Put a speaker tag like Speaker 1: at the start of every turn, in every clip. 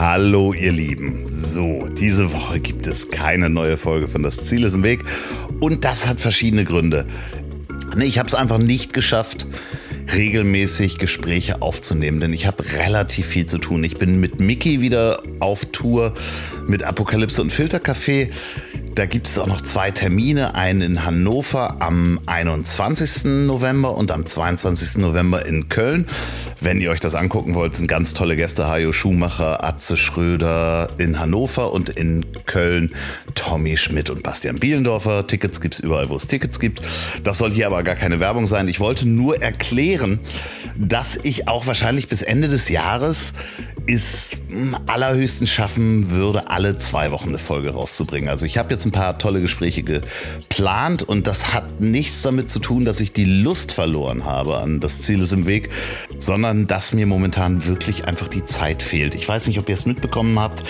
Speaker 1: Hallo ihr Lieben. So, diese Woche gibt es keine neue Folge von Das Ziel ist im Weg und das hat verschiedene Gründe. Ich habe es einfach nicht geschafft, regelmäßig Gespräche aufzunehmen, denn ich habe relativ viel zu tun. Ich bin mit Mickey wieder auf Tour mit Apokalypse und Filtercafé. Da gibt es auch noch zwei Termine, einen in Hannover am 21. November und am 22. November in Köln. Wenn ihr euch das angucken wollt, sind ganz tolle Gäste. Hajo Schumacher, Atze Schröder in Hannover und in Köln Tommy Schmidt und Bastian Bielendorfer. Tickets gibt es überall, wo es Tickets gibt. Das soll hier aber gar keine Werbung sein. Ich wollte nur erklären, dass ich auch wahrscheinlich bis Ende des Jahres ist allerhöchsten schaffen würde, alle zwei Wochen eine Folge rauszubringen. Also ich habe jetzt ein paar tolle Gespräche geplant und das hat nichts damit zu tun, dass ich die Lust verloren habe an das Ziel ist im Weg, sondern dass mir momentan wirklich einfach die Zeit fehlt. Ich weiß nicht, ob ihr es mitbekommen habt.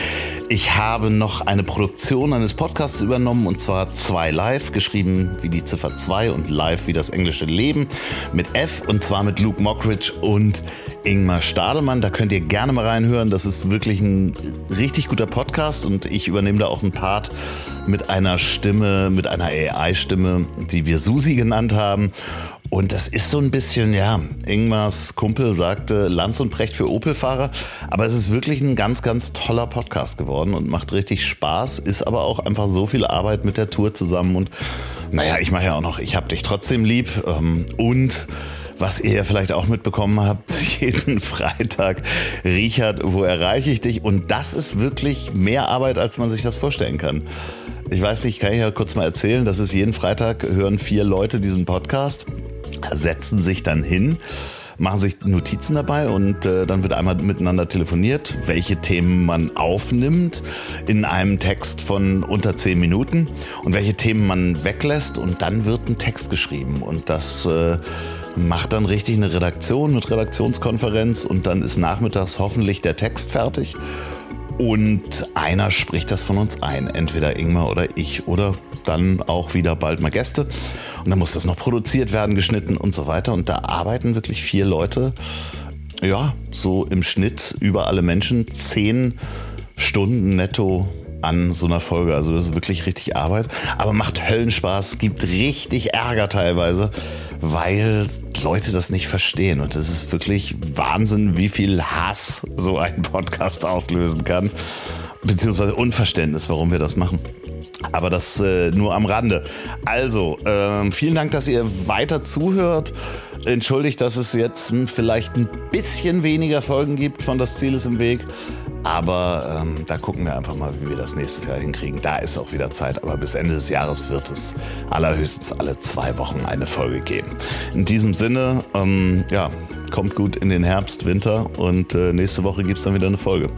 Speaker 1: Ich habe noch eine Produktion eines Podcasts übernommen und zwar zwei live, geschrieben wie die Ziffer 2 und live wie das englische Leben mit F und zwar mit Luke Mockridge und Ingmar Stadelmann. Da könnt ihr gerne mal reinhören. Das ist wirklich ein richtig guter Podcast und ich übernehme da auch einen Part mit einer Stimme, mit einer AI-Stimme, die wir Susi genannt haben. Und das ist so ein bisschen, ja, Ingmars Kumpel sagte Lanz und Brecht für Opel-Fahrer. Aber es ist wirklich ein ganz, ganz toller Podcast geworden und macht richtig Spaß, ist aber auch einfach so viel Arbeit mit der Tour zusammen. Und naja, ich mache ja auch noch, ich hab dich trotzdem lieb. Ähm, und was ihr ja vielleicht auch mitbekommen habt, jeden Freitag, Richard, wo erreiche ich dich? Und das ist wirklich mehr Arbeit, als man sich das vorstellen kann. Ich weiß nicht, kann ich ja kurz mal erzählen, das ist jeden Freitag hören vier Leute diesen Podcast, setzen sich dann hin machen sich Notizen dabei und äh, dann wird einmal miteinander telefoniert, welche Themen man aufnimmt in einem Text von unter zehn Minuten und welche Themen man weglässt und dann wird ein Text geschrieben und das äh, macht dann richtig eine Redaktion mit Redaktionskonferenz und dann ist nachmittags hoffentlich der Text fertig. Und einer spricht das von uns ein, entweder Ingmar oder ich oder dann auch wieder bald mal Gäste. Und dann muss das noch produziert werden, geschnitten und so weiter. Und da arbeiten wirklich vier Leute, ja, so im Schnitt über alle Menschen, zehn Stunden netto an so einer Folge. Also das ist wirklich richtig Arbeit. Aber macht Höllenspaß, gibt richtig Ärger teilweise, weil Leute das nicht verstehen. Und das ist wirklich Wahnsinn, wie viel Hass so ein Podcast auslösen kann. Beziehungsweise Unverständnis, warum wir das machen. Aber das äh, nur am Rande. Also, äh, vielen Dank, dass ihr weiter zuhört. Entschuldigt, dass es jetzt vielleicht ein bisschen weniger Folgen gibt von Das Ziel ist im Weg. Aber ähm, da gucken wir einfach mal, wie wir das nächstes Jahr hinkriegen. Da ist auch wieder Zeit. Aber bis Ende des Jahres wird es allerhöchstens alle zwei Wochen eine Folge geben. In diesem Sinne, ähm, ja, kommt gut in den Herbst, Winter und äh, nächste Woche gibt es dann wieder eine Folge.